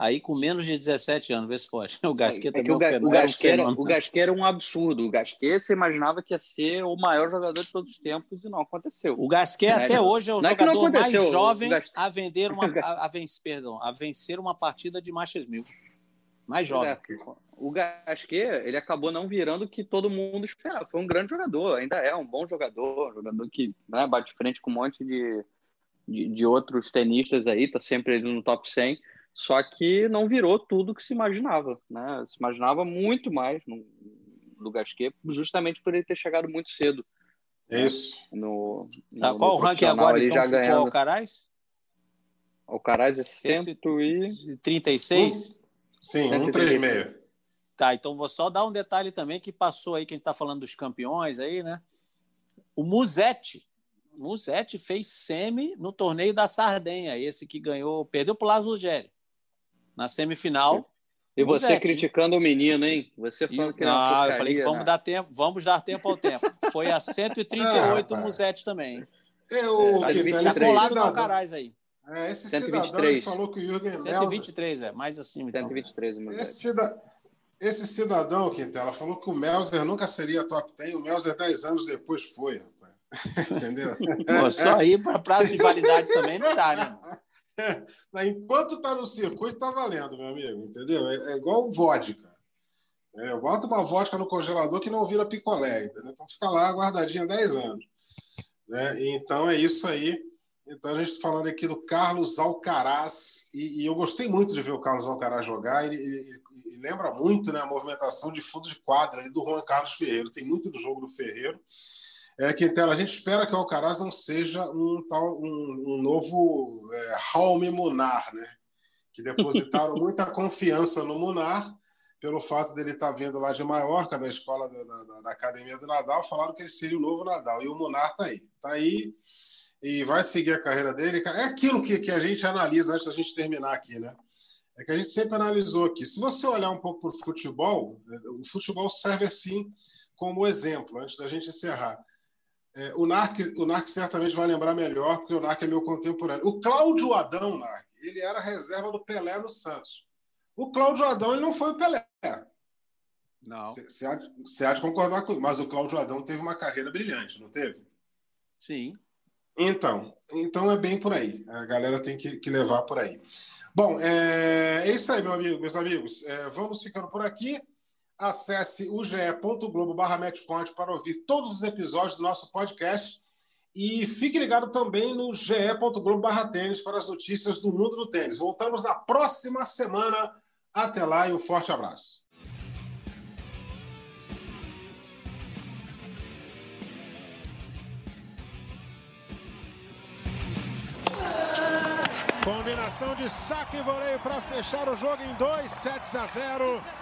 aí com menos de 17 anos, vê se pode. O Gasquet é, também é, o, é o, Gasquet era, o Gasquet era um absurdo. O Gasquet você imaginava que ia ser o maior jogador de todos os tempos e não aconteceu. O Gasquet é, até hoje é o jogador é mais jovem a vender uma a, a, vencer, perdão, a vencer uma partida de Masters Mil mais jovem. É, o Gasquet, ele acabou não virando o que todo mundo esperava. Foi um grande jogador, ainda é um bom jogador, jogador que né, bate frente com um monte de, de, de outros tenistas aí, tá sempre ali no top 100, só que não virou tudo que se imaginava, né? Se imaginava muito mais no, do Gasquet, justamente por ele ter chegado muito cedo. Né, isso. No, no, qual o ranking agora, ele então, já ganhou o Alcaraz? Alcaraz é 136? Sim, 136. Tá, então vou só dar um detalhe também que passou aí, que a gente está falando dos campeões aí, né? O Musetti. Musetti fez semi no torneio da Sardenha, esse que ganhou, perdeu para o Lázaro Lugeri. Na semifinal. E você Musetti. criticando o menino, hein? Você falando que Não, eu falei que vamos né? dar tempo, vamos dar tempo ao tempo. Foi a 138 ah, o Musetti também. Eu, é, tá, tá colado no Alcaraz aí. É, esse 123. cidadão falou que o Jürgen 123, é, mais acima. Então. 123, esse, cida... esse cidadão, Quintela, falou que o Melzer nunca seria top 10, o Melzer 10 anos depois foi, rapaz. Entendeu? Pô, só ir para prazo de validade também não dá, né? Enquanto está no circuito, está valendo, meu amigo, entendeu? É, é igual vodka. É, bota uma vodka no congelador que não vira picolé, entendeu? Então fica lá guardadinha 10 anos. Né? Então é isso aí. Então, a gente está falando aqui do Carlos Alcaraz, e, e, eu gostei muito de ver o Carlos Alcaraz jogar, e, e, e lembra muito né, a movimentação de fundo de quadra do Juan Carlos Ferreiro. Tem muito do jogo do Ferreiro. É, Quintela, a gente espera que o Alcaraz não seja um, tal, um, um novo é, Raul Munar, né? que depositaram muita confiança no Munar, pelo fato dele estar tá vindo lá de Maiorca, da escola da, da, da, Academia do Nadal, falaram que ele seria o novo Nadal. E o Munar está aí. Está aí e vai seguir a carreira dele. É aquilo que, que a gente analisa antes da gente terminar aqui, né? É que a gente sempre analisou aqui. Se você olhar um pouco para o futebol, né, o futebol serve assim como exemplo, antes da gente encerrar. É, o, Narc, o Narc certamente vai lembrar melhor, porque o Narc é meu contemporâneo. O Cláudio Adão, Narc, ele era reserva do Pelé no Santos. O Cláudio Adão ele não foi o Pelé. Não. Você há, há de concordar comigo, mas o Cláudio Adão teve uma carreira brilhante, não teve? Sim. Então, então é bem por aí. A galera tem que, que levar por aí. Bom, é, é, isso aí, meu amigo, meus amigos. É, vamos ficando por aqui. Acesse o ge.globo para ouvir todos os episódios do nosso podcast. E fique ligado também no ge.globo tênis para as notícias do mundo do tênis. Voltamos na próxima semana. Até lá e um forte abraço. Combinação de saque e voleio para fechar o jogo em 2 sets a 0.